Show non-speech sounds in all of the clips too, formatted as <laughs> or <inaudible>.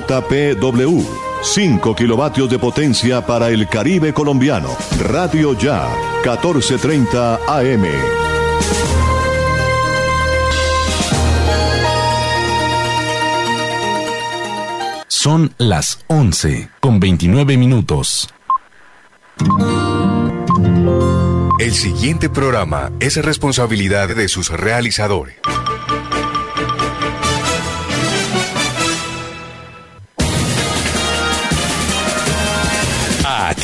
JPW. 5 kilovatios de potencia para el Caribe colombiano. Radio Ya, 1430 AM. Son las 11 con 29 minutos. El siguiente programa es responsabilidad de sus realizadores.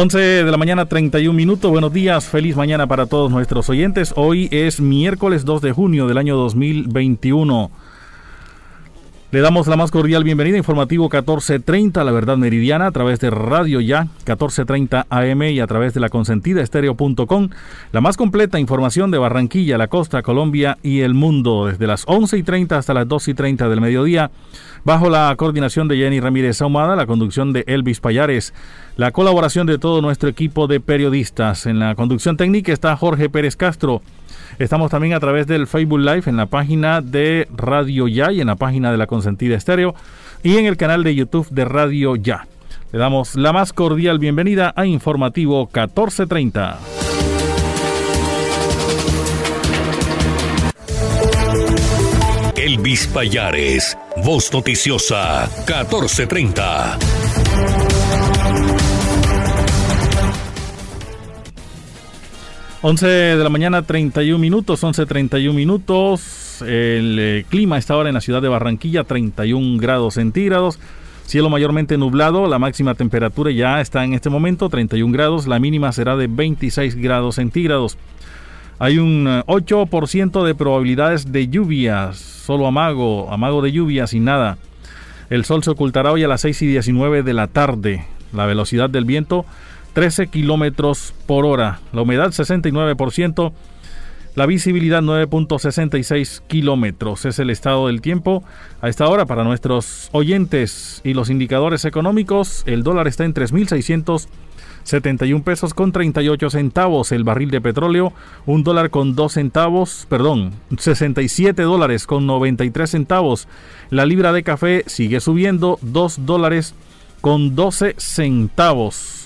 11 de la mañana, 31 minutos. Buenos días, feliz mañana para todos nuestros oyentes. Hoy es miércoles 2 de junio del año 2021. Le damos la más cordial bienvenida, informativo 1430, La Verdad Meridiana, a través de Radio Ya, 1430 AM y a través de la consentida estéreo.com. La más completa información de Barranquilla, la costa, Colombia y el mundo, desde las 11 y 30 hasta las 2 y 30 del mediodía bajo la coordinación de Jenny Ramírez Ahumada, la conducción de Elvis Payares, la colaboración de todo nuestro equipo de periodistas. En la conducción técnica está Jorge Pérez Castro. Estamos también a través del Facebook Live en la página de Radio Ya y en la página de la Consentida Estéreo y en el canal de YouTube de Radio Ya. Le damos la más cordial bienvenida a Informativo 1430. Elvis Payares, Voz Noticiosa, 1430. Once de la mañana, 31 minutos, 11.31 minutos. El eh, clima está ahora en la ciudad de Barranquilla, 31 grados centígrados. Cielo mayormente nublado, la máxima temperatura ya está en este momento 31 grados, la mínima será de 26 grados centígrados. Hay un 8% eh, de probabilidades de lluvias, solo amago, amago de lluvia sin nada. El sol se ocultará hoy a las 6 y 19 de la tarde. La velocidad del viento 13 kilómetros por hora. La humedad 69%. La visibilidad 9.66 kilómetros. Es el estado del tiempo a esta hora para nuestros oyentes y los indicadores económicos. El dólar está en 3.600 71 pesos con 38 centavos el barril de petróleo, un dólar con 2 centavos, perdón, 67 dólares con 93 centavos. La libra de café sigue subiendo 2 dólares con 12 centavos.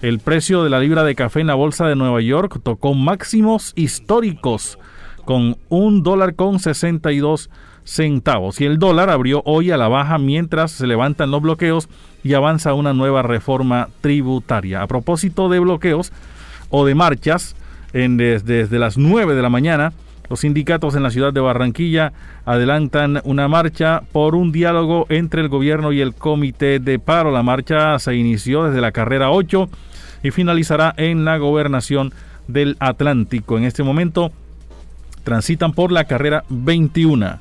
El precio de la libra de café en la bolsa de Nueva York tocó máximos históricos con un dólar con 62 centavos. Y el dólar abrió hoy a la baja mientras se levantan los bloqueos y avanza una nueva reforma tributaria. A propósito de bloqueos o de marchas, en desde, las 9 de la mañana, los sindicatos en la ciudad de Barranquilla adelantan una marcha por un diálogo entre el gobierno y el comité de paro. La marcha se inició desde la carrera 8 y finalizará en la gobernación del Atlántico. En este momento transitan por la carrera 21.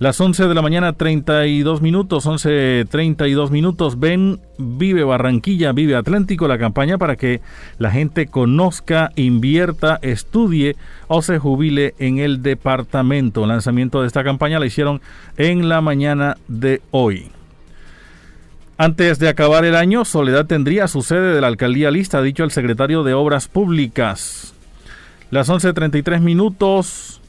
Las 11 de la mañana, 32 minutos, 11.32 minutos. Ven, vive Barranquilla, vive Atlántico, la campaña para que la gente conozca, invierta, estudie o se jubile en el departamento. Lanzamiento de esta campaña la hicieron en la mañana de hoy. Antes de acabar el año, Soledad tendría su sede de la alcaldía lista, ha dicho el secretario de Obras Públicas. Las 11.33 minutos.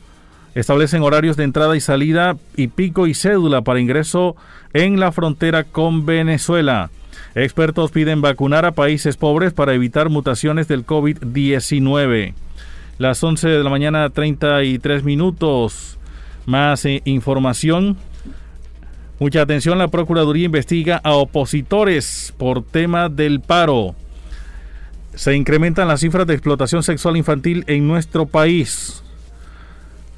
Establecen horarios de entrada y salida y pico y cédula para ingreso en la frontera con Venezuela. Expertos piden vacunar a países pobres para evitar mutaciones del COVID-19. Las 11 de la mañana, 33 minutos. Más eh, información. Mucha atención, la Procuraduría investiga a opositores por tema del paro. Se incrementan las cifras de explotación sexual infantil en nuestro país.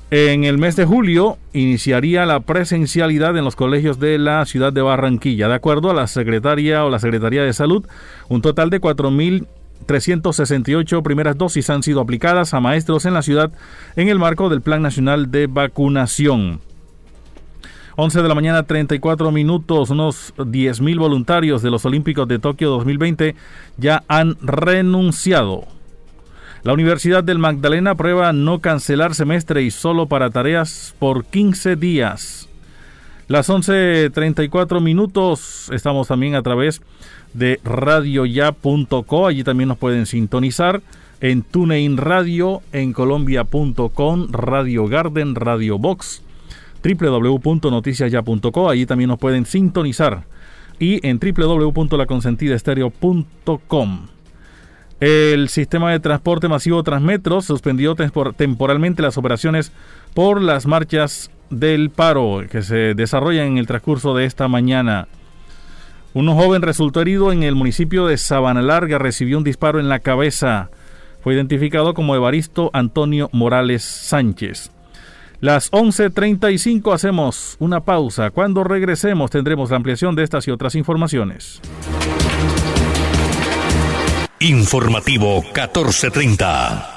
En el mes de julio iniciaría la presencialidad en los colegios de la ciudad de Barranquilla. De acuerdo a la secretaria o la Secretaría de Salud, un total de 4.368 primeras dosis han sido aplicadas a maestros en la ciudad en el marco del Plan Nacional de Vacunación. 11 de la mañana, 34 minutos. Unos 10.000 voluntarios de los Olímpicos de Tokio 2020 ya han renunciado. La Universidad del Magdalena aprueba no cancelar semestre y solo para tareas por 15 días. Las 11.34 minutos. Estamos también a través de radioya.co. Allí también nos pueden sintonizar en TuneIn Radio, en colombia.com, Radio Garden, Radio Box www.noticiasya.co. Allí también nos pueden sintonizar. Y en www.laconsentidaestereo.com. El sistema de transporte masivo Transmetro suspendió temporalmente las operaciones por las marchas del paro que se desarrollan en el transcurso de esta mañana. Un joven resultó herido en el municipio de Sabana Larga, recibió un disparo en la cabeza. Fue identificado como Evaristo Antonio Morales Sánchez. Las 11.35 hacemos una pausa. Cuando regresemos tendremos la ampliación de estas y otras informaciones. Informativo 1430.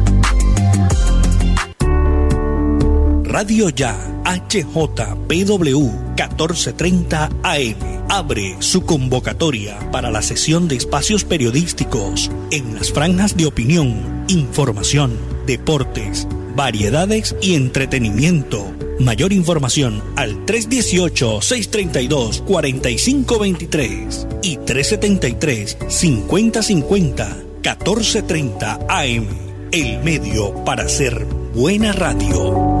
Radio Ya HJPW 1430 AM abre su convocatoria para la sesión de espacios periodísticos en las franjas de opinión, información, deportes, variedades y entretenimiento. Mayor información al 318-632-4523 y 373-5050 1430 AM. El medio para hacer buena radio.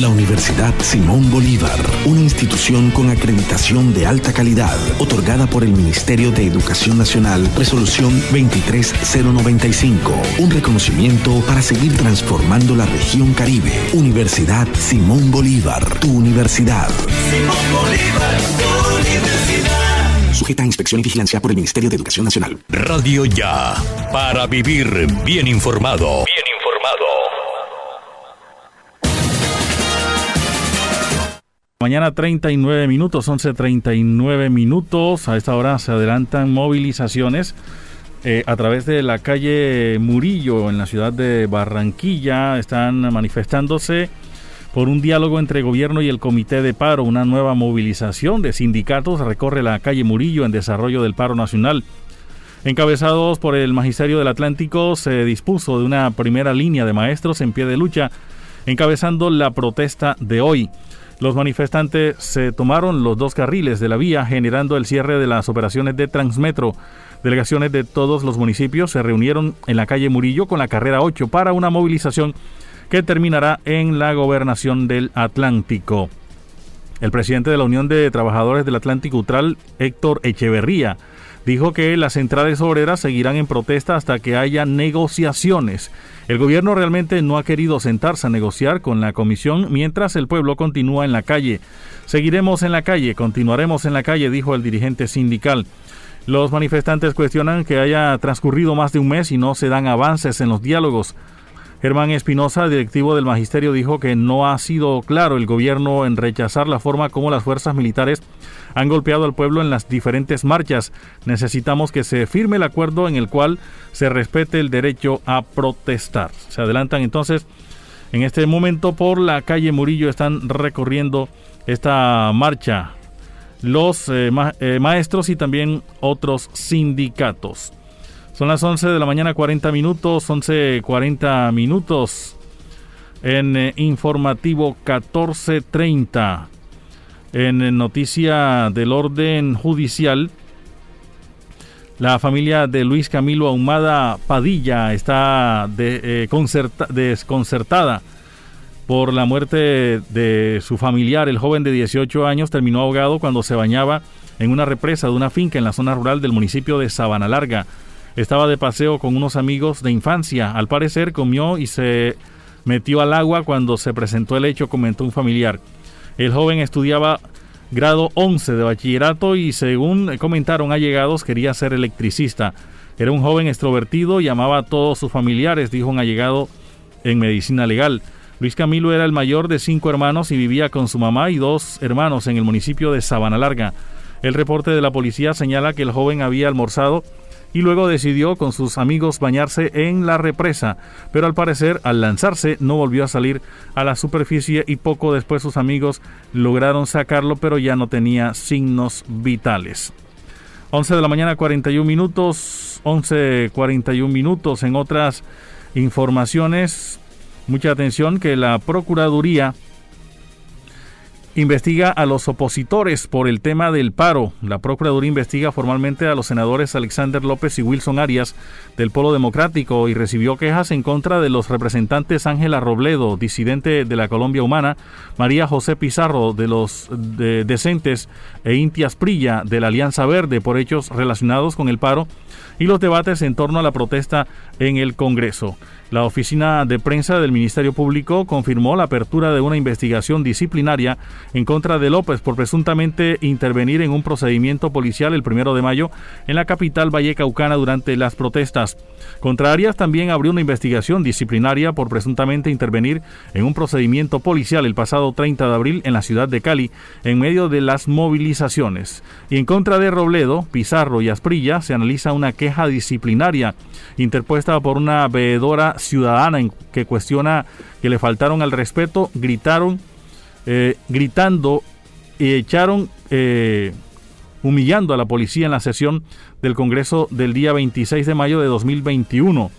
La Universidad Simón Bolívar, una institución con acreditación de alta calidad, otorgada por el Ministerio de Educación Nacional, resolución 23095, un reconocimiento para seguir transformando la región Caribe. Universidad Simón Bolívar, tu universidad. Simón Bolívar, tu universidad. Sujeta a inspección y vigilancia por el Ministerio de Educación Nacional. Radio Ya, para vivir bien informado. Bien informado. Mañana 39 minutos, 11.39 minutos. A esta hora se adelantan movilizaciones eh, a través de la calle Murillo en la ciudad de Barranquilla. Están manifestándose por un diálogo entre gobierno y el comité de paro. Una nueva movilización de sindicatos recorre la calle Murillo en desarrollo del paro nacional. Encabezados por el Magisterio del Atlántico, se dispuso de una primera línea de maestros en pie de lucha encabezando la protesta de hoy. Los manifestantes se tomaron los dos carriles de la vía, generando el cierre de las operaciones de Transmetro. Delegaciones de todos los municipios se reunieron en la calle Murillo con la carrera 8 para una movilización que terminará en la gobernación del Atlántico. El presidente de la Unión de Trabajadores del Atlántico Utral, Héctor Echeverría, dijo que las centrales obreras seguirán en protesta hasta que haya negociaciones. El gobierno realmente no ha querido sentarse a negociar con la comisión mientras el pueblo continúa en la calle. Seguiremos en la calle, continuaremos en la calle, dijo el dirigente sindical. Los manifestantes cuestionan que haya transcurrido más de un mes y no se dan avances en los diálogos. Germán Espinosa, directivo del Magisterio, dijo que no ha sido claro el gobierno en rechazar la forma como las fuerzas militares han golpeado al pueblo en las diferentes marchas. Necesitamos que se firme el acuerdo en el cual se respete el derecho a protestar. Se adelantan entonces en este momento por la calle Murillo, están recorriendo esta marcha los eh, eh, maestros y también otros sindicatos. Son las 11 de la mañana 40 minutos, 11.40 minutos en eh, informativo 1430. En eh, noticia del orden judicial, la familia de Luis Camilo Ahumada Padilla está de, eh, desconcertada por la muerte de su familiar. El joven de 18 años terminó ahogado cuando se bañaba en una represa de una finca en la zona rural del municipio de Sabana Larga. Estaba de paseo con unos amigos de infancia. Al parecer comió y se metió al agua cuando se presentó el hecho, comentó un familiar. El joven estudiaba grado 11 de bachillerato y según comentaron allegados quería ser electricista. Era un joven extrovertido y amaba a todos sus familiares, dijo un allegado en medicina legal. Luis Camilo era el mayor de cinco hermanos y vivía con su mamá y dos hermanos en el municipio de Sabana Larga. El reporte de la policía señala que el joven había almorzado y luego decidió con sus amigos bañarse en la represa, pero al parecer al lanzarse no volvió a salir a la superficie y poco después sus amigos lograron sacarlo pero ya no tenía signos vitales. 11 de la mañana 41 minutos, 11.41 minutos en otras informaciones. Mucha atención que la Procuraduría investiga a los opositores por el tema del paro. La Procuraduría investiga formalmente a los senadores Alexander López y Wilson Arias del Polo Democrático y recibió quejas en contra de los representantes Ángela Robledo, disidente de la Colombia Humana, María José Pizarro de los Decentes e Intias Prilla de la Alianza Verde por hechos relacionados con el paro y los debates en torno a la protesta en el Congreso. La oficina de prensa del Ministerio Público confirmó la apertura de una investigación disciplinaria en contra de López por presuntamente intervenir en un procedimiento policial el primero de mayo en la capital vallecaucana durante las protestas. Contrarias también abrió una investigación disciplinaria por presuntamente intervenir en un procedimiento policial el pasado 30 de abril en la ciudad de Cali en medio de las movilizaciones. Y en contra de Robledo, Pizarro y Asprilla se analiza una queja disciplinaria interpuesta por una veedora ciudadana en que cuestiona que le faltaron al respeto, gritaron, eh, gritando y echaron, eh, humillando a la policía en la sesión del Congreso del día 26 de mayo de 2021,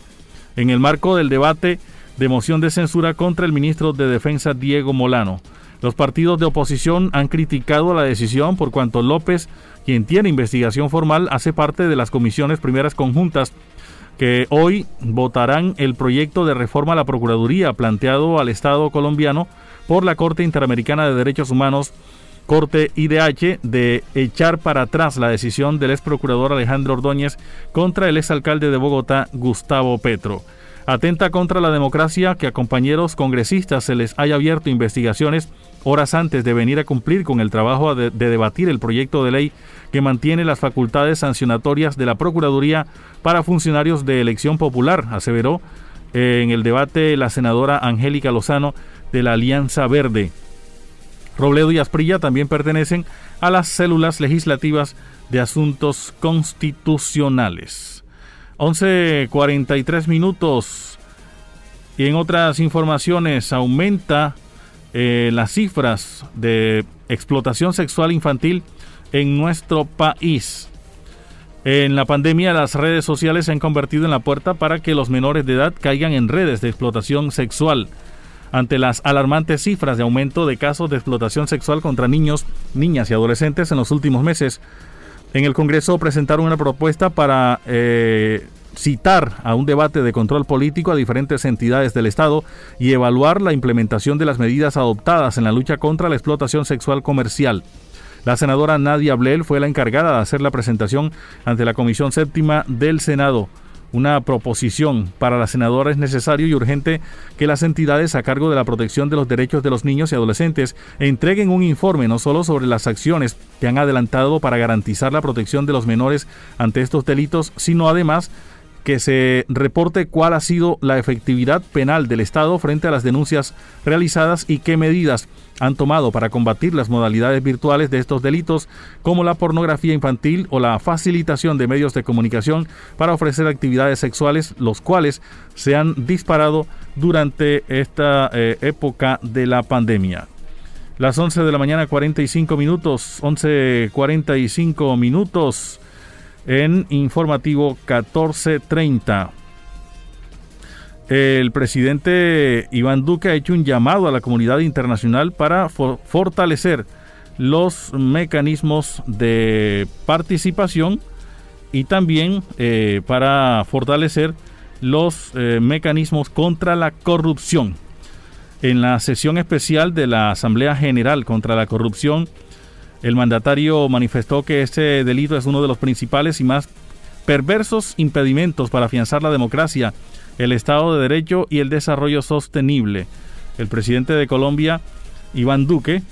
en el marco del debate de moción de censura contra el ministro de Defensa Diego Molano. Los partidos de oposición han criticado la decisión por cuanto López, quien tiene investigación formal, hace parte de las comisiones primeras conjuntas que hoy votarán el proyecto de reforma a la Procuraduría planteado al Estado colombiano por la Corte Interamericana de Derechos Humanos, Corte IDH, de echar para atrás la decisión del ex procurador Alejandro Ordóñez contra el exalcalde de Bogotá, Gustavo Petro. Atenta contra la democracia que a compañeros congresistas se les haya abierto investigaciones horas antes de venir a cumplir con el trabajo de, debatir el proyecto de ley que mantiene las facultades sancionatorias de la Procuraduría para funcionarios de elección popular, aseveró eh, en el debate la senadora Angélica Lozano de la Alianza Verde. Robledo y Asprilla también pertenecen a las células legislativas de asuntos constitucionales. 11.43 minutos. Y en otras informaciones aumenta eh, las cifras de explotación sexual infantil en nuestro país. En la pandemia las redes sociales se han convertido en la puerta para que los menores de edad caigan en redes de explotación sexual. ante las alarmantes cifras de aumento de casos de explotación sexual contra niños, niñas y adolescentes en los últimos meses. En el Congreso presentaron una propuesta para eh, citar a un debate de control político a diferentes entidades del Estado y evaluar la implementación de las medidas adoptadas en la lucha contra la explotación sexual comercial. La senadora Nadia Blel fue la encargada de hacer la presentación ante la Comisión Séptima del Senado una proposición. Para la senadora es necesario y urgente que las entidades a cargo de la protección de los derechos de los niños y adolescentes entreguen un informe no solo sobre las acciones que han adelantado para garantizar la protección de los menores ante estos delitos, sino además que se reporte cuál ha sido la efectividad penal del Estado frente a las denuncias realizadas y qué medidas han tomado para combatir las modalidades virtuales de estos delitos, como la pornografía infantil o la facilitación de medios de comunicación para ofrecer actividades sexuales, los cuales se han disparado durante esta eh, época de la pandemia. Las 11 de la mañana 45 minutos, 11.45 minutos en informativo 1430. El presidente Iván Duque ha hecho un llamado a la comunidad internacional para fortalecer los mecanismos de participación y también eh, para fortalecer los eh, mecanismos contra la corrupción. En la sesión especial de la Asamblea General contra la Corrupción, el mandatario manifestó que este delito es uno de los principales y más perversos impedimentos para afianzar la democracia, el Estado de Derecho y el desarrollo sostenible. El presidente de Colombia, Iván Duque,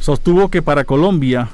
sostuvo que para Colombia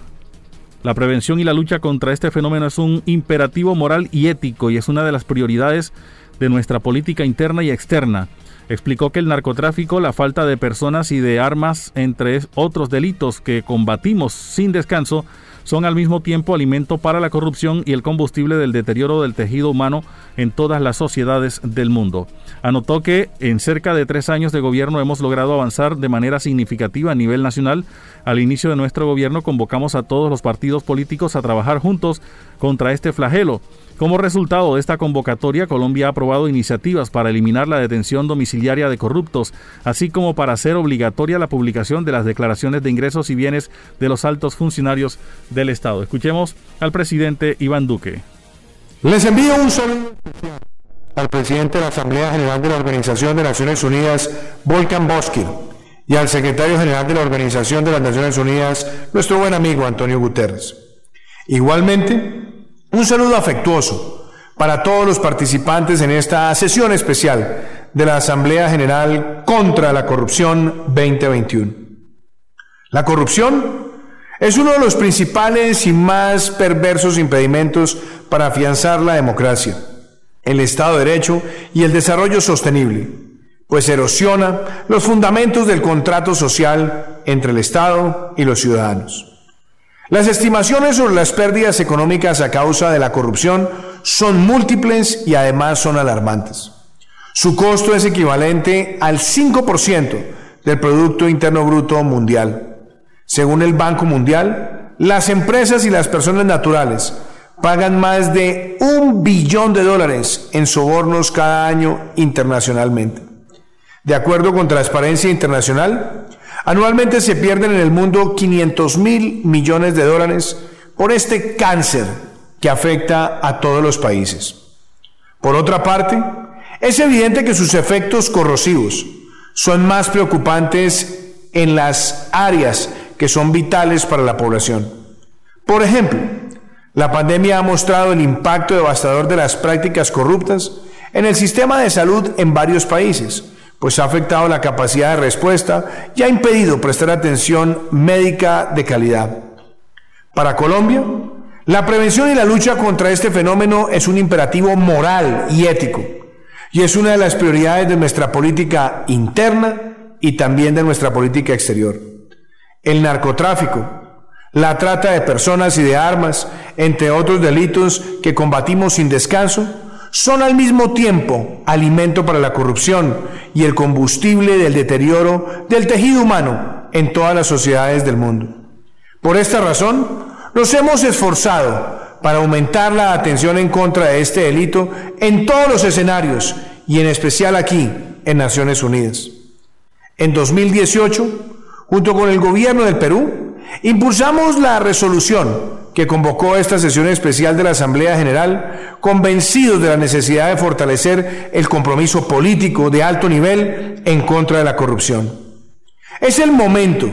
la prevención y la lucha contra este fenómeno es un imperativo moral y ético y es una de las prioridades de nuestra política interna y externa. Explicó que el narcotráfico, la falta de personas y de armas, entre otros delitos que combatimos sin descanso, son al mismo tiempo alimento para la corrupción y el combustible del deterioro del tejido humano en todas las sociedades del mundo. Anotó que en cerca de tres años de gobierno hemos logrado avanzar de manera significativa a nivel nacional. Al inicio de nuestro gobierno convocamos a todos los partidos políticos a trabajar juntos contra este flagelo como resultado de esta convocatoria, Colombia ha aprobado iniciativas para eliminar la detención domiciliaria de corruptos, así como para hacer obligatoria la publicación de las declaraciones de ingresos y bienes de los altos funcionarios del Estado. Escuchemos al presidente Iván Duque. Les envío un saludo al presidente de la Asamblea General de la Organización de Naciones Unidas, Volkan Boskin, y al secretario general de la Organización de las Naciones Unidas, nuestro buen amigo Antonio Guterres. Igualmente, un saludo afectuoso para todos los participantes en esta sesión especial de la Asamblea General contra la Corrupción 2021. La corrupción es uno de los principales y más perversos impedimentos para afianzar la democracia, el Estado de Derecho y el desarrollo sostenible, pues erosiona los fundamentos del contrato social entre el Estado y los ciudadanos. Las estimaciones sobre las pérdidas económicas a causa de la corrupción son múltiples y además son alarmantes. Su costo es equivalente al 5% del Producto Interno Bruto Mundial. Según el Banco Mundial, las empresas y las personas naturales pagan más de un billón de dólares en sobornos cada año internacionalmente. De acuerdo con Transparencia Internacional, Anualmente se pierden en el mundo 500 mil millones de dólares por este cáncer que afecta a todos los países. Por otra parte, es evidente que sus efectos corrosivos son más preocupantes en las áreas que son vitales para la población. Por ejemplo, la pandemia ha mostrado el impacto devastador de las prácticas corruptas en el sistema de salud en varios países, pues ha afectado la capacidad de respuesta y ha impedido prestar atención médica de calidad. Para Colombia, la prevención y la lucha contra este fenómeno es un imperativo moral y ético, y es una de las prioridades de nuestra política interna y también de nuestra política exterior. El narcotráfico, la trata de personas y de armas, entre otros delitos que combatimos sin descanso, son al mismo tiempo alimento para la corrupción y el combustible del deterioro del tejido humano en todas las sociedades del mundo. Por esta razón, nos hemos esforzado para aumentar la atención en contra de este delito en todos los escenarios y en especial aquí en Naciones Unidas. En 2018, junto con el gobierno del Perú, impulsamos la resolución que convocó esta sesión especial de la Asamblea General, convencidos de la necesidad de fortalecer el compromiso político de alto nivel en contra de la corrupción. Es el momento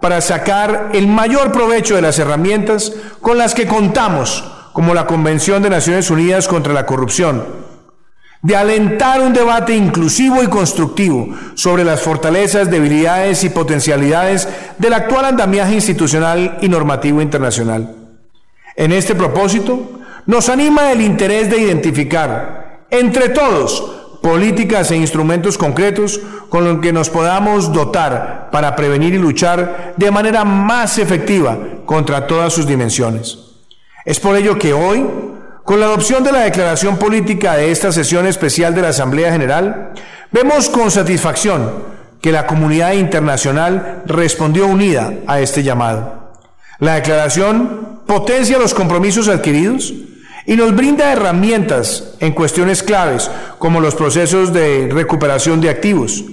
para sacar el mayor provecho de las herramientas con las que contamos, como la Convención de Naciones Unidas contra la Corrupción, de alentar un debate inclusivo y constructivo sobre las fortalezas, debilidades y potencialidades del actual andamiaje institucional y normativo internacional. En este propósito, nos anima el interés de identificar entre todos políticas e instrumentos concretos con los que nos podamos dotar para prevenir y luchar de manera más efectiva contra todas sus dimensiones. Es por ello que hoy, con la adopción de la declaración política de esta sesión especial de la Asamblea General, vemos con satisfacción que la comunidad internacional respondió unida a este llamado. La declaración potencia los compromisos adquiridos y nos brinda herramientas en cuestiones claves como los procesos de recuperación de activos,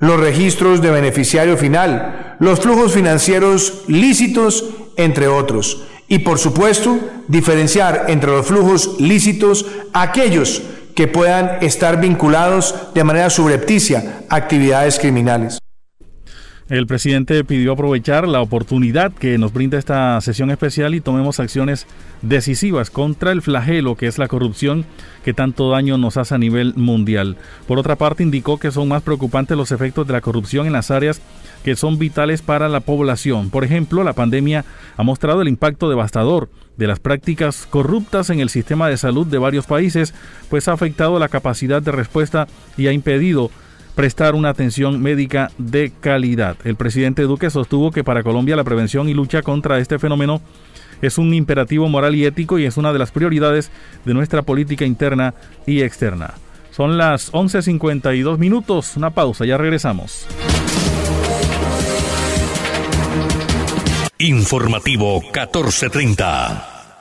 los registros de beneficiario final, los flujos financieros lícitos, entre otros, y por supuesto diferenciar entre los flujos lícitos aquellos que puedan estar vinculados de manera subrepticia a actividades criminales. El presidente pidió aprovechar la oportunidad que nos brinda esta sesión especial y tomemos acciones decisivas contra el flagelo que es la corrupción que tanto daño nos hace a nivel mundial. Por otra parte, indicó que son más preocupantes los efectos de la corrupción en las áreas que son vitales para la población. Por ejemplo, la pandemia ha mostrado el impacto devastador de las prácticas corruptas en el sistema de salud de varios países, pues ha afectado la capacidad de respuesta y ha impedido prestar una atención médica de calidad. El presidente Duque sostuvo que para Colombia la prevención y lucha contra este fenómeno es un imperativo moral y ético y es una de las prioridades de nuestra política interna y externa. Son las 11.52 minutos, una pausa, ya regresamos. Informativo 1430.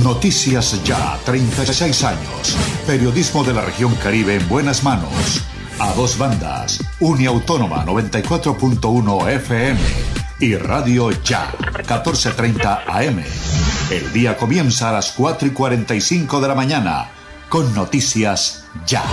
Noticias Ya, 36 años. Periodismo de la región Caribe en buenas manos. A dos bandas. Uniautónoma 94.1 FM y Radio Ya, 14.30 AM. El día comienza a las 4 y 45 de la mañana con Noticias Ya.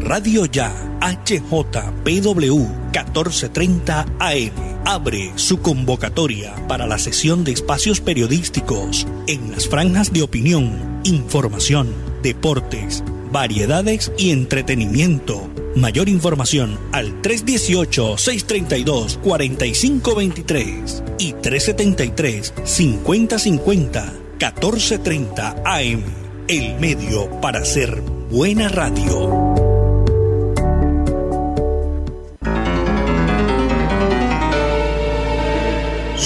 Radio Ya, HJPW 1430 AM abre su convocatoria para la sesión de espacios periodísticos en las franjas de opinión, información, deportes, variedades y entretenimiento. Mayor información al 318-632-4523 y 373-5050 1430 AM. El medio para hacer buena radio.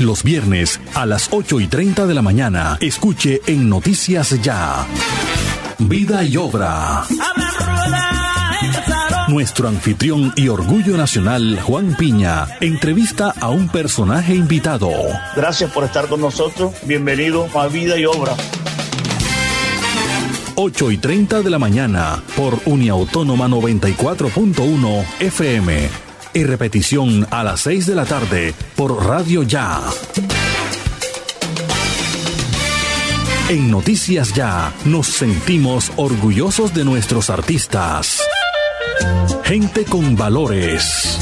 Los viernes a las 8 y 30 de la mañana, escuche en Noticias Ya. Vida y obra. Nuestro anfitrión y orgullo nacional, Juan Piña, entrevista a un personaje invitado. Gracias por estar con nosotros. Bienvenido a Vida y Obra. 8 y 30 de la mañana por Uniautónoma 94.1 FM y repetición a las 6 de la tarde por Radio Ya. En Noticias Ya nos sentimos orgullosos de nuestros artistas. Gente con valores.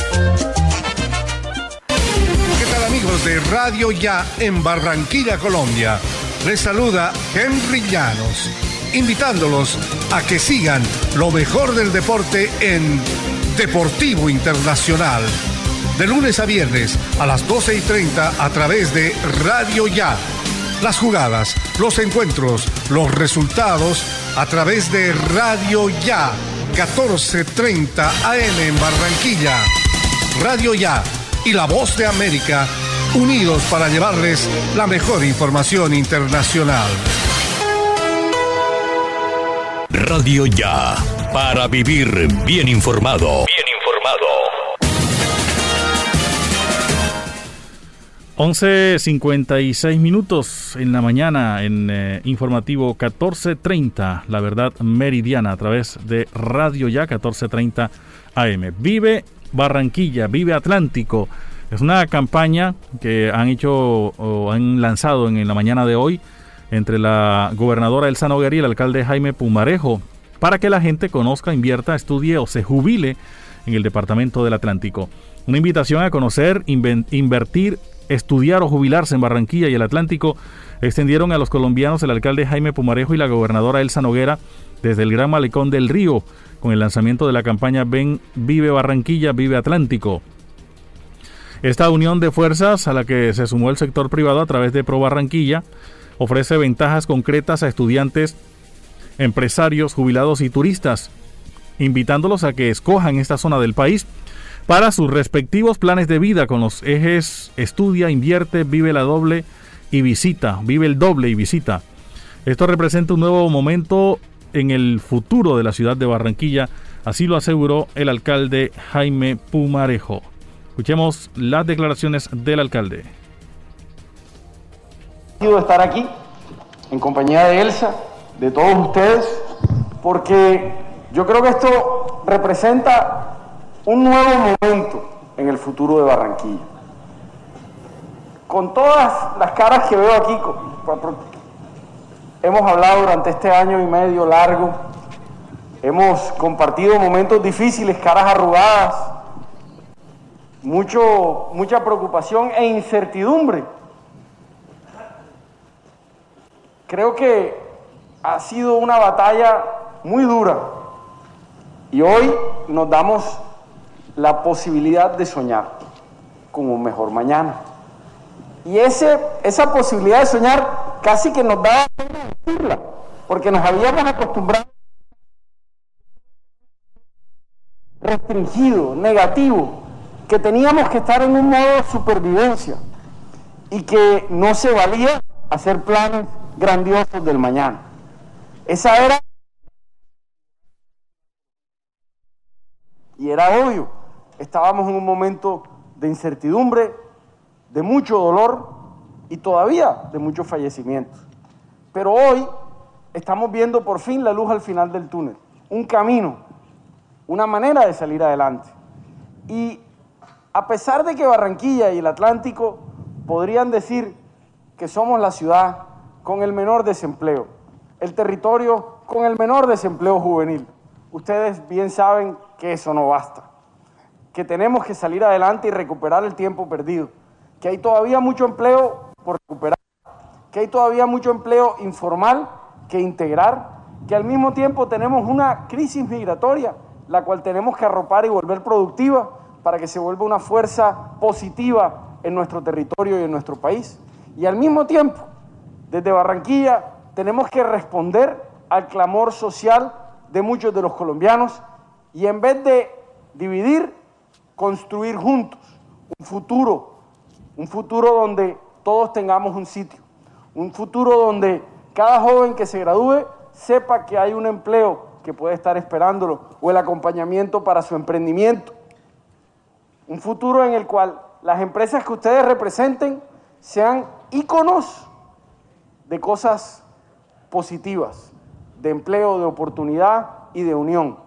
¿Qué tal amigos de Radio Ya en Barranquilla, Colombia? Les saluda Henry Llanos, invitándolos a que sigan lo mejor del deporte en Deportivo Internacional. De lunes a viernes a las 12 y 30 a través de Radio Ya. Las jugadas, los encuentros, los resultados a través de Radio Ya. 14:30 AM en Barranquilla. Radio Ya y La Voz de América unidos para llevarles la mejor información internacional. Radio Ya, para vivir bien informado. Bien informado. 11.56 minutos en la mañana en eh, informativo 14.30, la verdad meridiana a través de Radio Ya 14.30 AM. Vive Barranquilla, vive Atlántico. Es una campaña que han hecho o han lanzado en la mañana de hoy entre la gobernadora Elsa Noguera y el alcalde Jaime Pumarejo para que la gente conozca, invierta, estudie o se jubile en el Departamento del Atlántico. Una invitación a conocer, invertir, estudiar o jubilarse en Barranquilla y el Atlántico extendieron a los colombianos el alcalde Jaime Pumarejo y la gobernadora Elsa Noguera desde el Gran Malecón del Río con el lanzamiento de la campaña Ven, Vive Barranquilla, Vive Atlántico. Esta unión de fuerzas a la que se sumó el sector privado a través de Pro Barranquilla ofrece ventajas concretas a estudiantes, empresarios, jubilados y turistas, invitándolos a que escojan esta zona del país para sus respectivos planes de vida con los ejes estudia, invierte, vive la doble y visita, vive el doble y visita. Esto representa un nuevo momento en el futuro de la ciudad de Barranquilla, así lo aseguró el alcalde Jaime Pumarejo. Escuchemos las declaraciones del alcalde estar aquí en compañía de Elsa, de todos ustedes, porque yo creo que esto representa un nuevo momento en el futuro de Barranquilla. Con todas las caras que veo aquí, hemos hablado durante este año y medio largo, hemos compartido momentos difíciles, caras arrugadas, mucho, mucha preocupación e incertidumbre Creo que ha sido una batalla muy dura y hoy nos damos la posibilidad de soñar con un mejor mañana. Y ese, esa posibilidad de soñar casi que nos da porque nos habíamos acostumbrado restringido, negativo, que teníamos que estar en un modo de supervivencia y que no se valía hacer planes grandiosos del mañana. Esa era... Y era obvio, estábamos en un momento de incertidumbre, de mucho dolor y todavía de muchos fallecimientos. Pero hoy estamos viendo por fin la luz al final del túnel, un camino, una manera de salir adelante. Y a pesar de que Barranquilla y el Atlántico podrían decir que somos la ciudad con el menor desempleo, el territorio con el menor desempleo juvenil, ustedes bien saben que eso no basta, que tenemos que salir adelante y recuperar el tiempo perdido, que hay todavía mucho empleo por recuperar, que hay todavía mucho empleo informal que integrar, que al mismo tiempo tenemos una crisis migratoria, la cual tenemos que arropar y volver productiva para que se vuelva una fuerza positiva en nuestro territorio y en nuestro país. Y al mismo tiempo, desde Barranquilla, tenemos que responder al clamor social de muchos de los colombianos y en vez de dividir, construir juntos un futuro, un futuro donde todos tengamos un sitio, un futuro donde cada joven que se gradúe sepa que hay un empleo que puede estar esperándolo o el acompañamiento para su emprendimiento. Un futuro en el cual las empresas que ustedes representen sean íconos de cosas positivas, de empleo, de oportunidad y de unión.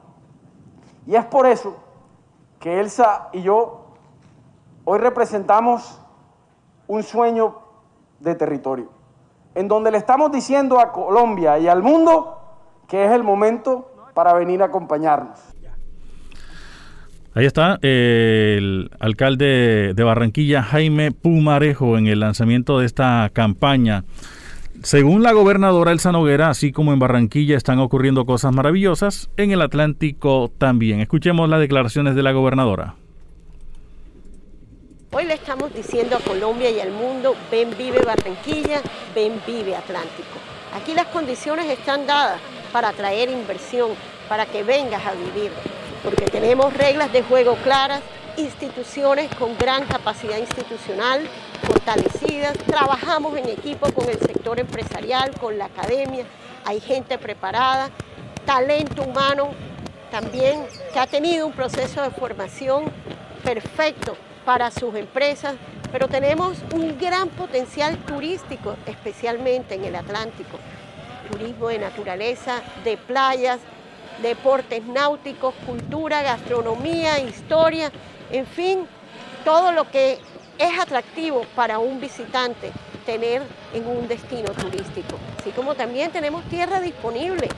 Y es por eso que Elsa y yo hoy representamos un sueño de territorio, en donde le estamos diciendo a Colombia y al mundo que es el momento para venir a acompañarnos. Ahí está el alcalde de Barranquilla, Jaime Pumarejo, en el lanzamiento de esta campaña. Según la gobernadora Elsa Noguera, así como en Barranquilla están ocurriendo cosas maravillosas, en el Atlántico también. Escuchemos las declaraciones de la gobernadora. Hoy le estamos diciendo a Colombia y al mundo, ven vive Barranquilla, ven vive Atlántico. Aquí las condiciones están dadas para atraer inversión, para que vengas a vivir porque tenemos reglas de juego claras, instituciones con gran capacidad institucional, fortalecidas, trabajamos en equipo con el sector empresarial, con la academia, hay gente preparada, talento humano también que ha tenido un proceso de formación perfecto para sus empresas, pero tenemos un gran potencial turístico, especialmente en el Atlántico, turismo de naturaleza, de playas, deportes náuticos, cultura, gastronomía, historia, en fin, todo lo que es atractivo para un visitante tener en un destino turístico. Así como también tenemos tierra disponible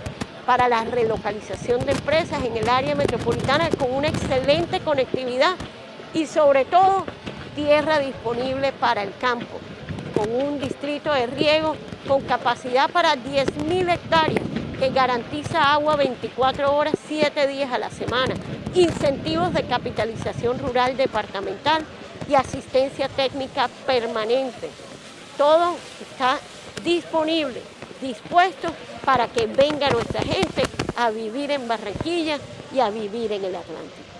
para la relocalización de empresas en el área metropolitana con una excelente conectividad y sobre todo tierra disponible para el campo, con un distrito de riego con capacidad para 10.000 hectáreas que garantiza agua 24 horas, 7 días a la semana, incentivos de capitalización rural departamental y asistencia técnica permanente. Todo está disponible, dispuesto para que venga nuestra gente a vivir en Barranquilla y a vivir en el Atlántico.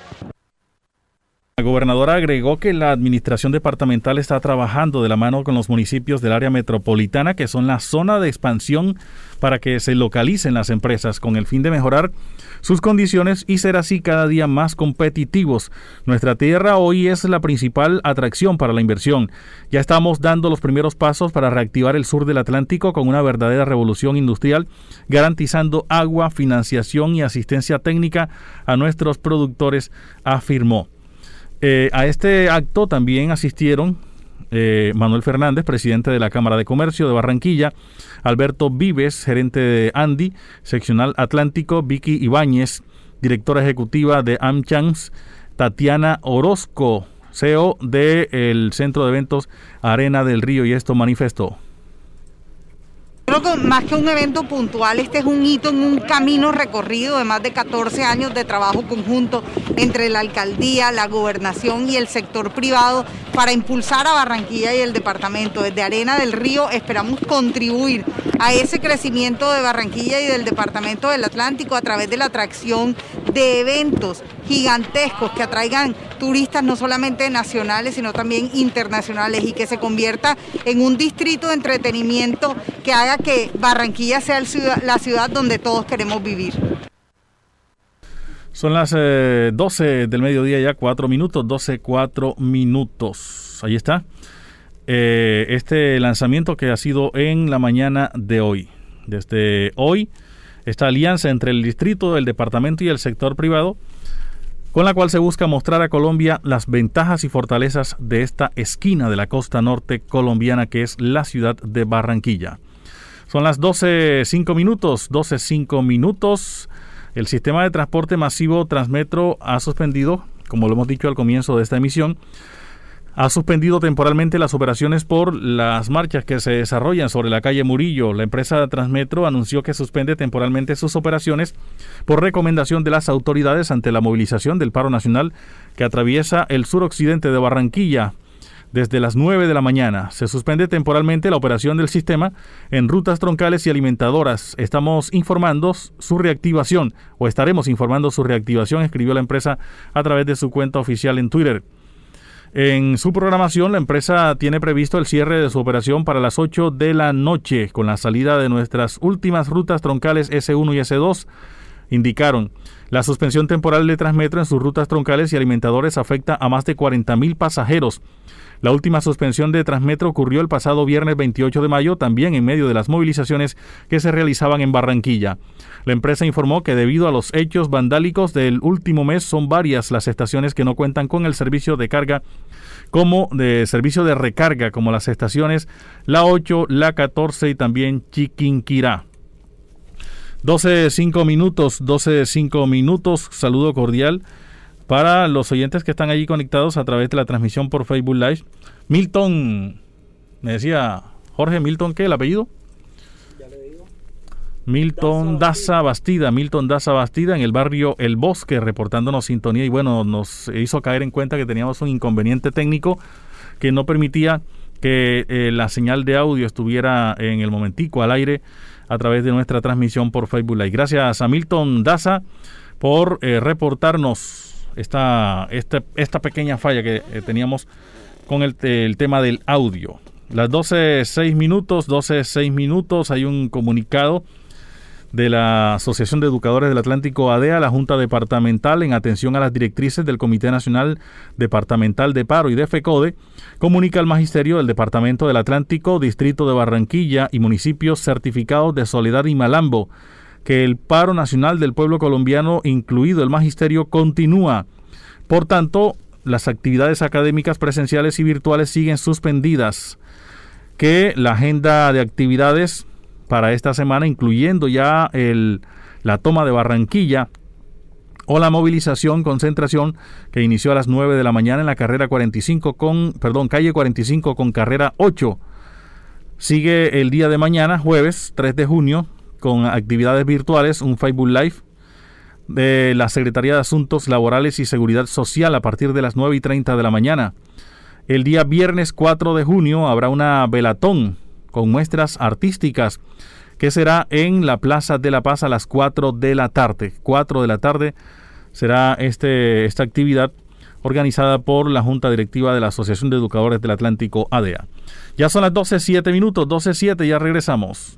Gobernadora agregó que la administración departamental está trabajando de la mano con los municipios del área metropolitana, que son la zona de expansión para que se localicen las empresas, con el fin de mejorar sus condiciones y ser así cada día más competitivos. Nuestra tierra hoy es la principal atracción para la inversión. Ya estamos dando los primeros pasos para reactivar el sur del Atlántico con una verdadera revolución industrial, garantizando agua, financiación y asistencia técnica a nuestros productores, afirmó. Eh, a este acto también asistieron eh, Manuel Fernández, presidente de la Cámara de Comercio de Barranquilla, Alberto Vives, gerente de Andy, seccional Atlántico, Vicky Ibáñez, directora ejecutiva de AmChams, Tatiana Orozco, CEO del Centro de Eventos Arena del Río, y esto manifestó. Creo que más que un evento puntual, este es un hito en un camino recorrido de más de 14 años de trabajo conjunto entre la alcaldía, la gobernación y el sector privado para impulsar a Barranquilla y el departamento. Desde Arena del Río esperamos contribuir a ese crecimiento de Barranquilla y del departamento del Atlántico a través de la atracción de eventos gigantescos que atraigan turistas no solamente nacionales, sino también internacionales y que se convierta en un distrito de entretenimiento que haga que Barranquilla sea la ciudad donde todos queremos vivir. Son las 12 eh, del mediodía ya, 4 minutos, 12, 4 minutos. Ahí está. Eh, este lanzamiento que ha sido en la mañana de hoy. Desde hoy, esta alianza entre el distrito, el departamento y el sector privado, con la cual se busca mostrar a Colombia las ventajas y fortalezas de esta esquina de la costa norte colombiana que es la ciudad de Barranquilla. Son las 12, 5 minutos, 12, 5 minutos. El sistema de transporte masivo Transmetro ha suspendido, como lo hemos dicho al comienzo de esta emisión, ha suspendido temporalmente las operaciones por las marchas que se desarrollan sobre la calle Murillo. La empresa Transmetro anunció que suspende temporalmente sus operaciones por recomendación de las autoridades ante la movilización del paro nacional que atraviesa el suroccidente de Barranquilla desde las 9 de la mañana. Se suspende temporalmente la operación del sistema en rutas troncales y alimentadoras. Estamos informando su reactivación o estaremos informando su reactivación, escribió la empresa a través de su cuenta oficial en Twitter. En su programación, la empresa tiene previsto el cierre de su operación para las 8 de la noche, con la salida de nuestras últimas rutas troncales S1 y S2, indicaron. La suspensión temporal de Transmetro en sus rutas troncales y alimentadores afecta a más de 40.000 pasajeros. La última suspensión de Transmetro ocurrió el pasado viernes 28 de mayo, también en medio de las movilizaciones que se realizaban en Barranquilla. La empresa informó que debido a los hechos vandálicos del último mes son varias las estaciones que no cuentan con el servicio de carga como de servicio de recarga, como las estaciones La 8, La 14 y también Chiquinquirá. 12, 5 minutos, 12, 5 minutos, saludo cordial para los oyentes que están allí conectados a través de la transmisión por Facebook Live. Milton, me decía Jorge Milton, ¿qué? ¿El apellido? Ya le digo. Milton Daza Bastida, Milton Daza Bastida en el barrio El Bosque, reportándonos sintonía y bueno, nos hizo caer en cuenta que teníamos un inconveniente técnico que no permitía que eh, la señal de audio estuviera en el momentico al aire a través de nuestra transmisión por Facebook Live. Gracias a Milton Daza por eh, reportarnos esta, esta, pequeña falla que eh, teníamos con el, el, tema del audio. Las 12, 6 minutos, 12, 6 minutos, hay un comunicado de la Asociación de Educadores del Atlántico ADEA, la Junta Departamental, en atención a las directrices del Comité Nacional Departamental de Paro y de FECODE, comunica al Magisterio del Departamento del Atlántico, Distrito de Barranquilla y municipios certificados de Soledad y Malambo que el paro nacional del pueblo colombiano, incluido el Magisterio, continúa. Por tanto, las actividades académicas presenciales y virtuales siguen suspendidas, que la agenda de actividades para esta semana, incluyendo ya el, la toma de Barranquilla o la movilización, concentración que inició a las 9 de la mañana en la carrera 45 con, perdón, calle 45 con carrera 8. Sigue el día de mañana, jueves 3 de junio, con actividades virtuales, un Facebook Live de la Secretaría de Asuntos Laborales y Seguridad Social a partir de las 9 y 30 de la mañana. El día viernes 4 de junio habrá una velatón con muestras artísticas que será en la Plaza de la Paz a las 4 de la tarde. 4 de la tarde será este, esta actividad organizada por la Junta Directiva de la Asociación de Educadores del Atlántico ADEA. Ya son las 12.07 minutos, 12.07, ya regresamos.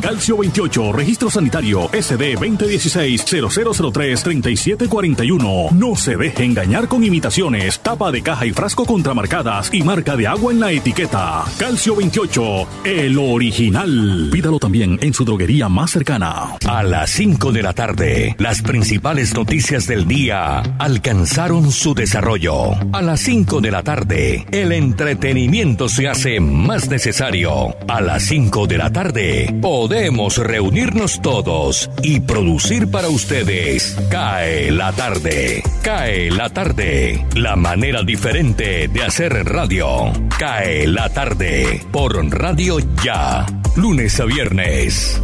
Calcio 28, registro sanitario SD 2016-0003-3741. No se deje engañar con imitaciones, tapa de caja y frasco contramarcadas y marca de agua en la etiqueta. Calcio 28, el original. Pídalo también en su droguería más cercana. A las 5 de la tarde, las principales noticias del día alcanzaron su desarrollo. A las 5 de la tarde, el entretenimiento se hace más necesario. A las 5 de la tarde, podemos reunirnos todos y producir para ustedes. Cae la tarde. Cae la tarde. La manera diferente de hacer radio. Cae la tarde. Por Radio Ya. Lunes a viernes.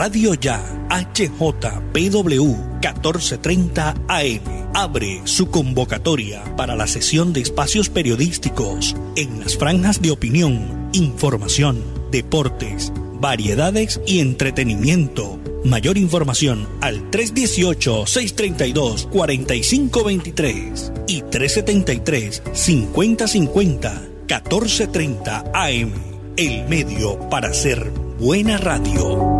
Radio Ya HJPW 1430 AM abre su convocatoria para la sesión de espacios periodísticos en las franjas de opinión, información, deportes, variedades y entretenimiento. Mayor información al 318-632-4523 y 373-5050 1430 AM. El medio para hacer buena radio.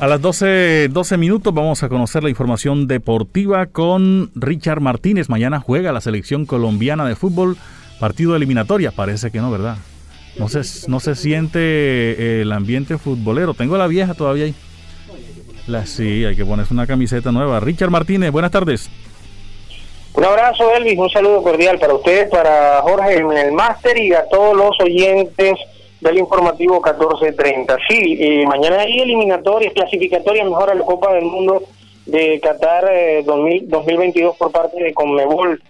A las 12, 12 minutos vamos a conocer la información deportiva con Richard Martínez. Mañana juega la selección colombiana de fútbol, partido eliminatoria. Parece que no, ¿verdad? No se, no se siente el ambiente futbolero. Tengo la vieja todavía ahí. La, sí, hay que ponerse una camiseta nueva. Richard Martínez, buenas tardes. Un abrazo, Elvis. Un saludo cordial para usted, para Jorge en el máster y a todos los oyentes del informativo 1430. Sí, eh, mañana hay eliminatorias, clasificatorias mejor a la Copa del Mundo de Qatar 2022 eh, por parte de Conmebol.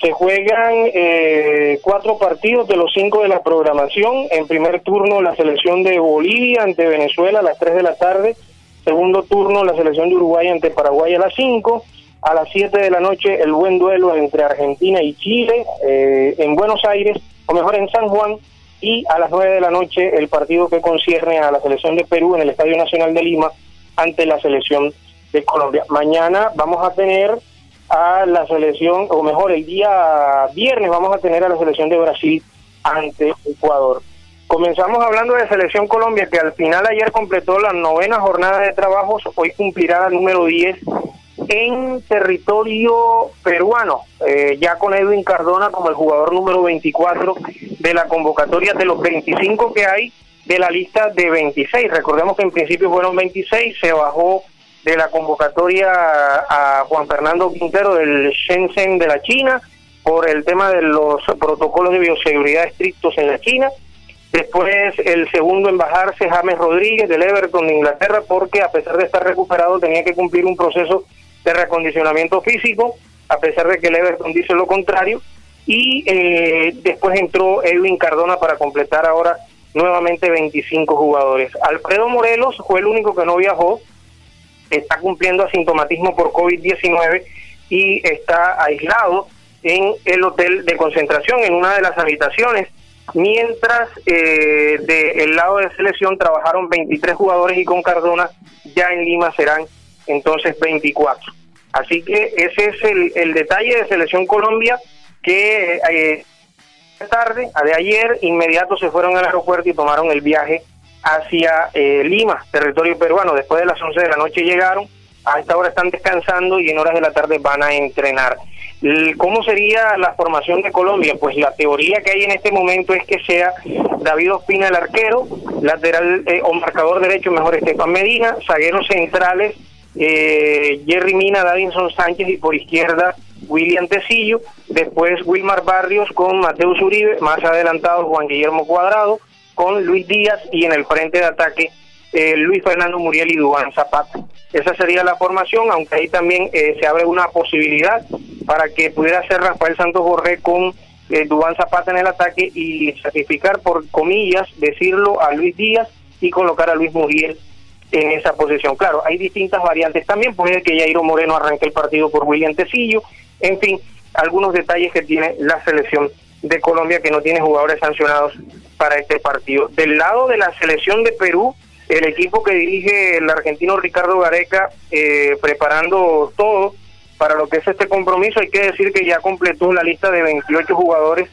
Se juegan eh, cuatro partidos de los cinco de la programación. En primer turno la selección de Bolivia ante Venezuela a las 3 de la tarde. Segundo turno la selección de Uruguay ante Paraguay a las 5. A las 7 de la noche el buen duelo entre Argentina y Chile en Buenos Aires, o mejor en San Juan, y a las 9 de la noche el partido que concierne a la selección de Perú en el Estadio Nacional de Lima ante la selección de Colombia. Mañana vamos a tener a la selección, o mejor, el día viernes vamos a tener a la selección de Brasil ante Ecuador. Comenzamos hablando de Selección Colombia, que al final ayer completó la novena jornada de trabajos, hoy cumplirá la número 10 en territorio peruano, eh, ya con Edwin Cardona como el jugador número 24 de la convocatoria de los 25 que hay de la lista de 26. Recordemos que en principio fueron 26, se bajó de la convocatoria a Juan Fernando Quintero del Shenzhen de la China por el tema de los protocolos de bioseguridad estrictos en la China. Después el segundo en bajarse, James Rodríguez del Everton de Inglaterra, porque a pesar de estar recuperado tenía que cumplir un proceso de reacondicionamiento físico, a pesar de que el Everton dice lo contrario. Y eh, después entró Edwin Cardona para completar ahora nuevamente 25 jugadores. Alfredo Morelos fue el único que no viajó, está cumpliendo asintomatismo por COVID-19 y está aislado en el hotel de concentración, en una de las habitaciones mientras eh, del lado de selección trabajaron 23 jugadores y con Cardona ya en Lima serán entonces 24. Así que ese es el, detalle de Selección Colombia que eh, tarde, de ayer, inmediato se fueron al aeropuerto y tomaron el viaje hacia eh, Lima, territorio peruano. Después de las 11 de la noche llegaron, a esta hora están descansando y en horas de la tarde van a entrenar. ¿Cómo sería la formación de Colombia? Pues la teoría que hay en este momento es que sea David Ospina el arquero, lateral eh, o marcador derecho mejor Estefan Medina, zagueros centrales eh, Jerry Mina, Davinson Sánchez y por izquierda William Tecillo, después Wilmar Barrios con Mateus Uribe, más adelantado Juan Guillermo Cuadrado, con Luis Díaz y en el frente de ataque eh, Luis Fernando Muriel y Dubán Zapata. Esa sería la formación, aunque ahí también eh, se abre una posibilidad para que pudiera ser Rafael Santos Borré con eh, Dubán Zapata en el ataque y sacrificar, por comillas, decirlo a Luis Díaz y colocar a Luis Muriel en esa posición. Claro, hay distintas variantes también, puede que Jairo Moreno arranque el partido por William Tecillo, en fin, algunos detalles que tiene la selección de Colombia que no tiene jugadores sancionados para este partido. Del lado de la selección de Perú, el equipo que dirige el argentino Ricardo Gareca, eh, preparando todo para lo que es este compromiso, hay que decir que ya completó la lista de 28 jugadores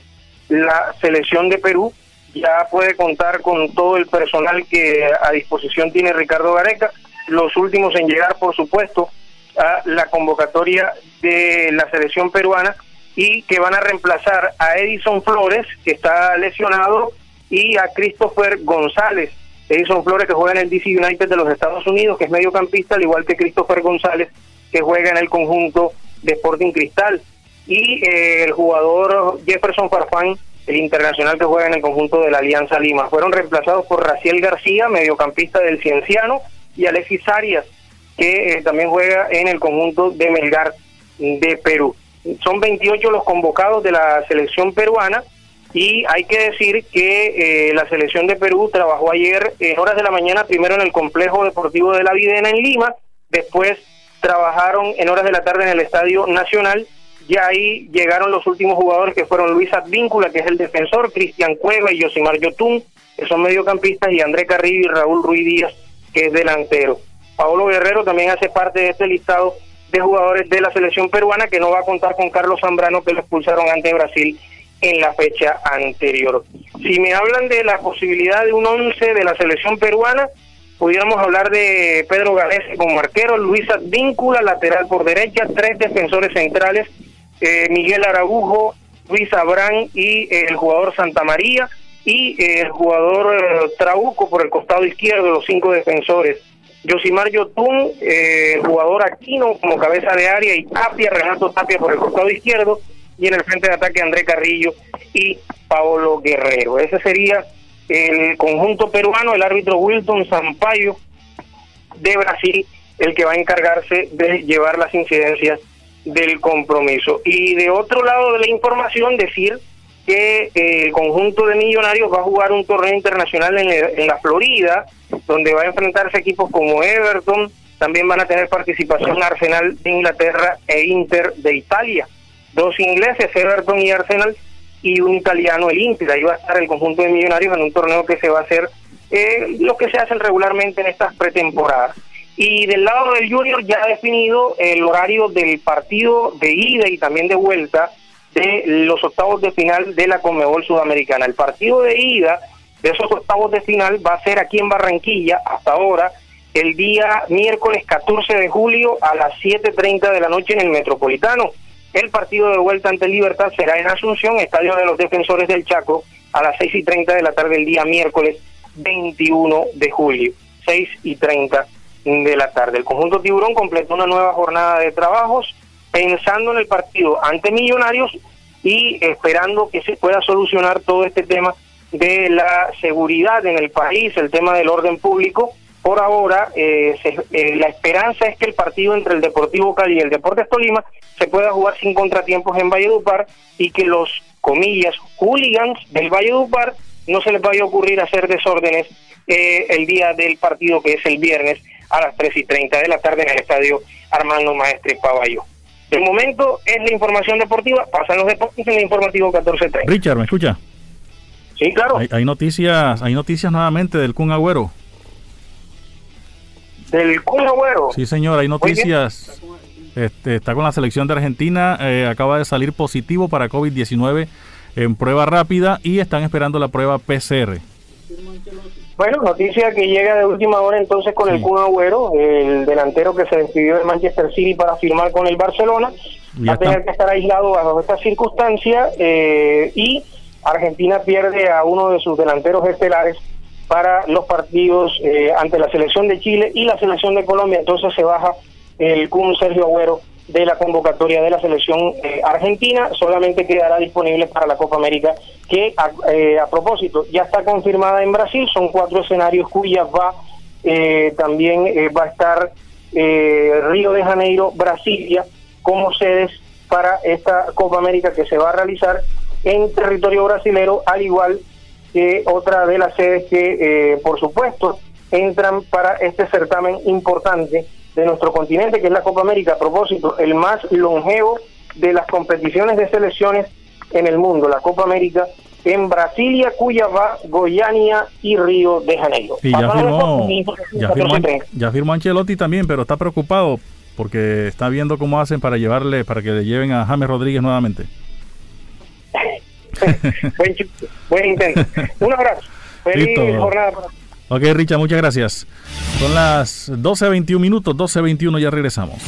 la selección de Perú, ya puede contar con todo el personal que a disposición tiene Ricardo Gareca, los últimos en llegar, por supuesto, a la convocatoria de la selección peruana y que van a reemplazar a Edison Flores, que está lesionado, y a Christopher González, Edison Flores que juega en el DC United de los Estados Unidos, que es mediocampista, al igual que Christopher González, que juega en el conjunto de Sporting Cristal. Y eh, el jugador Jefferson Farfán, el internacional que juega en el conjunto de la Alianza Lima. Fueron reemplazados por Raciel García, mediocampista del Cienciano, y Alexis Arias, que eh, también juega en el conjunto de Melgar de Perú. Son 28 los convocados de la selección peruana y hay que decir que eh, la selección de Perú trabajó ayer en horas de la mañana, primero en el complejo deportivo de la Videna en Lima, después trabajaron en horas de la tarde en el Estadio Nacional. Ya ahí llegaron los últimos jugadores que fueron Luis Advíncula, que es el defensor, Cristian Cueva y Yosimar Yotún, que son mediocampistas, y André Carrillo y Raúl Ruiz Díaz, que es delantero. Paolo Guerrero también hace parte de este listado de jugadores de la selección peruana, que no va a contar con Carlos Zambrano, que lo expulsaron ante Brasil en la fecha anterior. Si me hablan de la posibilidad de un once de la selección peruana, pudiéramos hablar de Pedro Galés como arquero, Luis Advíncula, lateral por derecha, tres defensores centrales, eh, Miguel Araújo, Luis Abrán y eh, el jugador Santa María y eh, el jugador Trauco por el costado izquierdo, los cinco defensores. Josimar Yotun, jugador Aquino como cabeza de área y Tapia, Renato Tapia por el costado izquierdo, y en el frente de ataque André Carrillo y Paolo Guerrero. Ese sería el conjunto peruano, el árbitro Wilton Sampaio de Brasil, el que va a encargarse de llevar las incidencias del compromiso. Y de otro lado de la información, decir que eh, el conjunto de millonarios va a jugar un torneo internacional en, en la Florida, donde va a enfrentarse equipos como Everton, también van a tener participación Arsenal de Inglaterra e Inter de Italia dos ingleses, Everton y Arsenal, y un italiano, el Inter. Ahí va a estar el conjunto de millonarios en un torneo que se va a hacer eh, lo que se hacen regularmente en estas pretemporadas. Y del lado del Junior ya ha definido el horario del partido de ida y también de vuelta de los octavos de final de la Conmebol Sudamericana. El partido de ida de esos octavos de final va a ser aquí en Barranquilla hasta ahora el día miércoles 14 de julio a las 7.30 de la noche en el Metropolitano. El partido de vuelta ante Libertad será en Asunción, Estadio de los Defensores del Chaco, a las 6 y 30 de la tarde el día miércoles 21 de julio, 6 y 30 de la tarde. El conjunto Tiburón completó una nueva jornada de trabajos pensando en el partido ante Millonarios y esperando que se pueda solucionar todo este tema de la seguridad en el país, el tema del orden público, por ahora eh, eh, la esperanza es que el partido entre el Deportivo Cali y el Deportes Tolima se pueda jugar sin contratiempos en Valledupar y que los, comillas, hooligans del Valledupar no se les vaya a ocurrir hacer desórdenes eh, el día del partido que es el viernes a las 3 y 30 de la tarde en el estadio Armando Maestre Paballo. De momento es la información deportiva, pasan los deportes en el informativo 14.30. Richard, ¿me escucha? Sí, claro. Hay, noticias, hay noticias nuevamente del Kun Agüero. ¿Del Kun Agüero? Sí, señor, hay noticias. Este, está con la selección de Argentina, eh, acaba de salir positivo para COVID-19 en prueba rápida y están esperando la prueba PCR. Bueno, noticia que llega de última hora entonces con el Kun Agüero, el delantero que se despidió de Manchester City para firmar con el Barcelona, va a tener que estar aislado bajo esta circunstancia eh, y Argentina pierde a uno de sus delanteros estelares para los partidos eh, ante la selección de Chile y la selección de Colombia. Entonces se baja el Kun Sergio Agüero de la convocatoria de la selección eh, argentina. Solamente quedará disponible para la Copa América, que a, eh, propósito ya está confirmada en Brasil. Son cuatro escenarios cuyas va también va a estar Río de Janeiro, Brasilia como sedes para esta Copa América que se va a realizar en territorio brasilero, al igual que otra de las sedes que, eh, por supuesto, entran para este certamen importante de nuestro continente, que es la Copa América. A propósito, el más longevo de las competiciones de selecciones en el mundo, la Copa América, en Brasilia, Cuyabá, Goiânia y Río de Janeiro. Y ya firmó, ya, firmó, ya firmó Ancelotti también, pero está preocupado porque está viendo cómo hacen para llevarle, para que le lleven a James Rodríguez nuevamente. <laughs> buen, intento. Un abrazo. <laughs> Feliz jornada Ok, Richard, muchas gracias. Son las 12.21 minutos, 12.21, ya regresamos.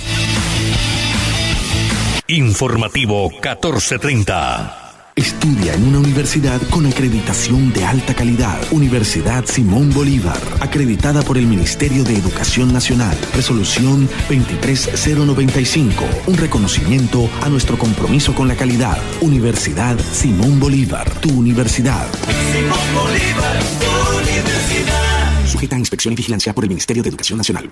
Informativo 1430. Estudia en una universidad con acreditación de alta calidad. Universidad Simón Bolívar, acreditada por el Ministerio de Educación Nacional. Resolución 23095. Un reconocimiento a nuestro compromiso con la calidad. Universidad Simón Bolívar, tu universidad. Simón Bolívar, tu universidad. Sujeta a inspección y vigilancia por el Ministerio de Educación Nacional.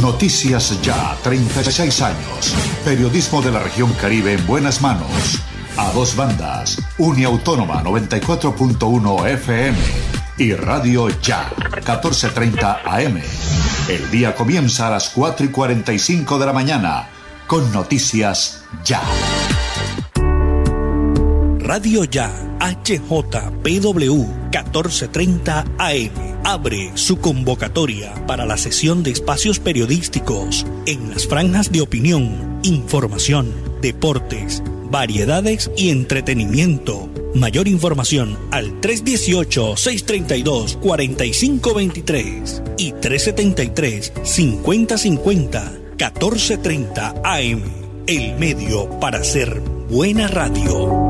Noticias Ya, 36 años. Periodismo de la región Caribe en buenas manos. A dos bandas. Uniautónoma 94.1 FM y Radio Ya, 14.30 AM. El día comienza a las 4 y 45 de la mañana con Noticias Ya. Radio Ya, HJPW 1430 AM abre su convocatoria para la sesión de espacios periodísticos en las franjas de opinión, información, deportes, variedades y entretenimiento. Mayor información al 318-632-4523 y 373-5050 1430 AM. El medio para hacer buena radio.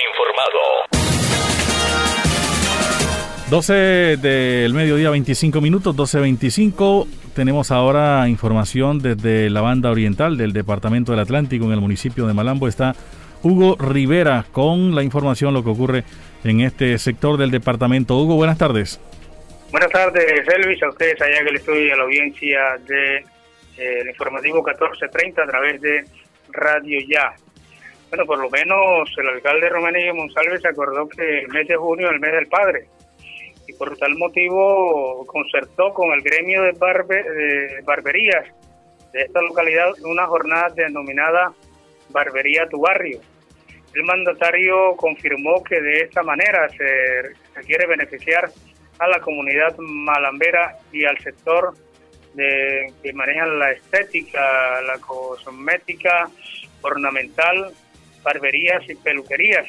12 del mediodía, 25 minutos, 12.25. Tenemos ahora información desde la banda oriental del Departamento del Atlántico en el municipio de Malambo. Está Hugo Rivera con la información, lo que ocurre en este sector del departamento. Hugo, buenas tardes. Buenas tardes, Elvis, a ustedes allá que le estoy a la audiencia de eh, informativo 1430 a través de Radio Ya. Bueno, por lo menos el alcalde Romaní Monsalve se acordó que el mes de junio es el mes del padre y por tal motivo concertó con el gremio de, barberías de esta localidad una jornada denominada Barbería Tu Barrio. El mandatario confirmó que de esta manera se, quiere beneficiar a la comunidad malambera y al sector que manejan la estética, la cosmética, ornamental, barberías y peluquerías,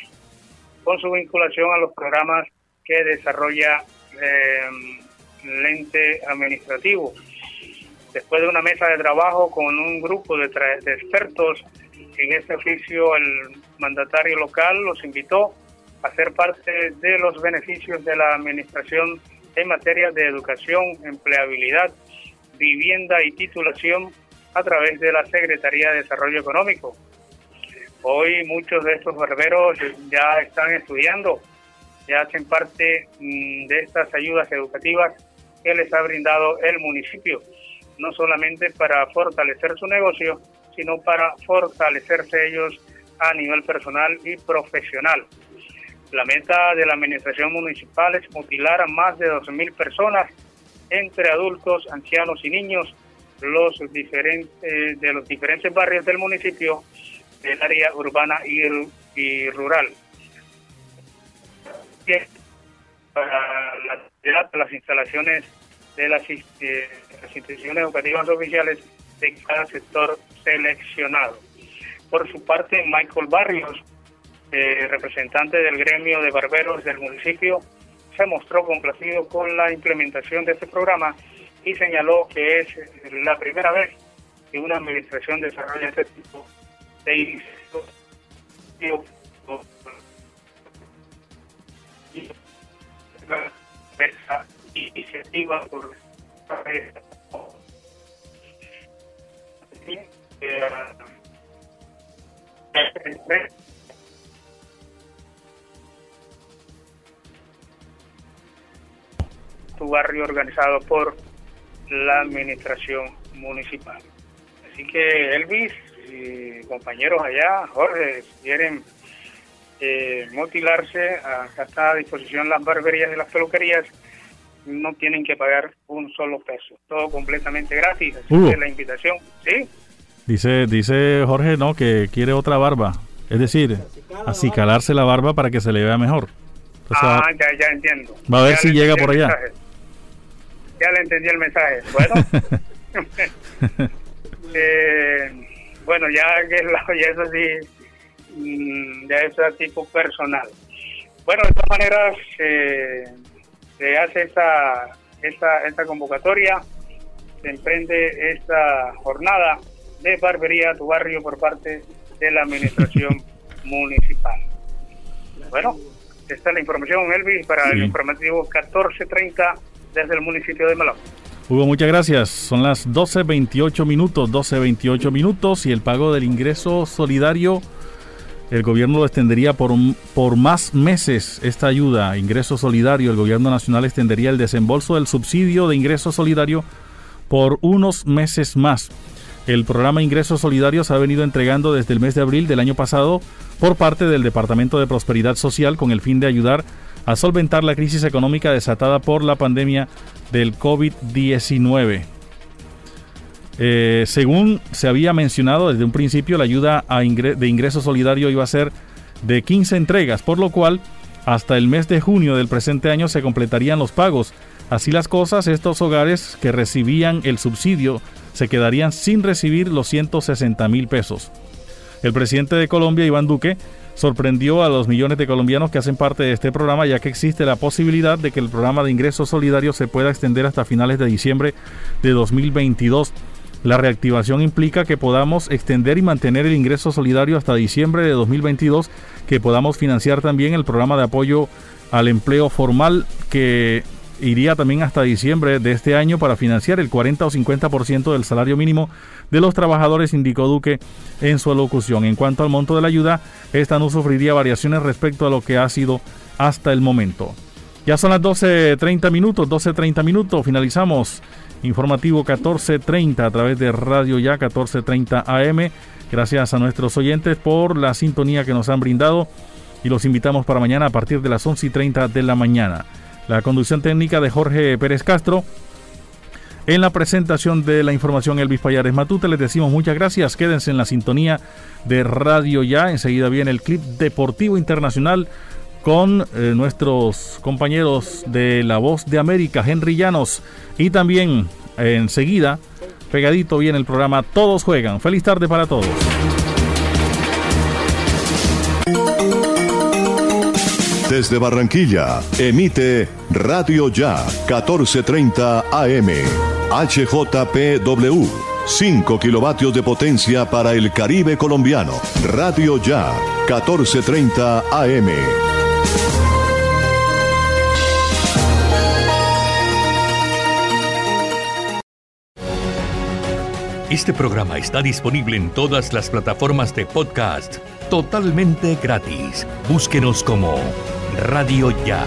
con su vinculación a los programas que desarrolla el ente administrativo. Después de una mesa de trabajo con un grupo de, de expertos en este oficio, el mandatario local los invitó a ser parte de los beneficios de la administración en materia de educación, empleabilidad, vivienda y titulación a través de la Secretaría de Desarrollo Económico. Hoy muchos de estos barberos ya están estudiando ya hacen parte mm, de estas ayudas educativas que les ha brindado el municipio, no solamente para fortalecer su negocio, sino para fortalecerse ellos a nivel personal y profesional. La meta de la administración municipal es mutilar a más de 12.000 personas, entre adultos, ancianos y niños, los diferentes, de los diferentes barrios del municipio, del área urbana y rural para la las instalaciones de las, instituciones educativas oficiales de cada sector seleccionado. Por su parte, Michael Barrios, eh, representante del gremio de barberos del municipio, se mostró complacido con la implementación de este programa y señaló que es la primera vez que una administración desarrolla este tipo de iniciativas esa iniciativa por tu barrio organizado por la administración municipal. Así que Elvis y compañeros allá, Jorge, si quieren eh, mutilarse, acá está a disposición las barberías y las peluquerías, no tienen que pagar un solo peso, todo completamente gratis, así que la invitación, ¿sí? Dice, dice Jorge, no, que quiere otra barba, es decir, acicalarse la barba para que se le vea mejor. ah, ya, ya entiendo. Va a ver si llega por allá. Ya le entendí el mensaje. Bueno, <laughs> <laughs> eh, bueno, ya que ya eso sí Mm, de ese tipo personal. Bueno, de todas maneras, se hace esta, esta, esta convocatoria, se emprende esta jornada de barbería a tu barrio por parte de la administración <laughs> municipal. Bueno, esta es la información, Elvis, para el informativo 1430 desde el municipio de Malabo. Hugo, muchas gracias. Son las 12.28 minutos, 12.28 minutos y el pago del ingreso solidario El gobierno lo extendería por, por más meses esta ayuda, ingreso solidario. El gobierno nacional extendería el desembolso del subsidio de ingreso solidario por unos meses más. El programa Ingresos Solidarios ha venido entregando desde el mes de abril del año pasado por parte del Departamento de Prosperidad Social con el fin de ayudar a solventar la crisis económica desatada por la pandemia del COVID-19. Eh, según se había mencionado desde un principio, la ayuda de ingreso solidario iba a ser de 15 entregas, por lo cual hasta el mes de junio del presente año se completarían los pagos. Así las cosas, estos hogares que recibían el subsidio se quedarían sin recibir los 160 mil pesos. El presidente de Colombia, Iván Duque, sorprendió a los millones de colombianos que hacen parte de este programa, ya que existe la posibilidad de que el programa de ingresos solidarios se pueda extender hasta finales de diciembre de 2022. La reactivación implica que podamos extender y mantener el ingreso solidario hasta diciembre de 2022, que podamos financiar también el programa de apoyo al empleo formal que iría también hasta diciembre de este año para financiar el 40 o 50% del salario mínimo de los trabajadores, indicó Duque en su alocución. En cuanto al monto de la ayuda, esta no sufriría variaciones respecto a lo que ha sido hasta el momento. Ya son las 12.30 minutos, 12.30 minutos, finalizamos informativo 14.30 a través de Radio Ya 14.30 AM. Gracias a nuestros oyentes por la sintonía que nos han brindado y los invitamos para mañana a partir de las 11.30 de la mañana. La conducción técnica de Jorge Pérez Castro. En la presentación de la información Elvis Payares Matute les decimos muchas gracias. Quédense en la sintonía de Radio Ya. Enseguida viene el clip deportivo internacional con eh, nuestros compañeros de La Voz de América, Henry Llanos. Y también enseguida, pegadito viene el programa Todos Juegan. Feliz tarde para todos. Desde Barranquilla, emite Radio Ya 1430 AM. HJPW. 5 kilovatios de potencia para el Caribe colombiano. Radio Ya 1430 AM. Este programa está disponible en todas las plataformas de podcast totalmente gratis. Búsquenos como Radio Ya.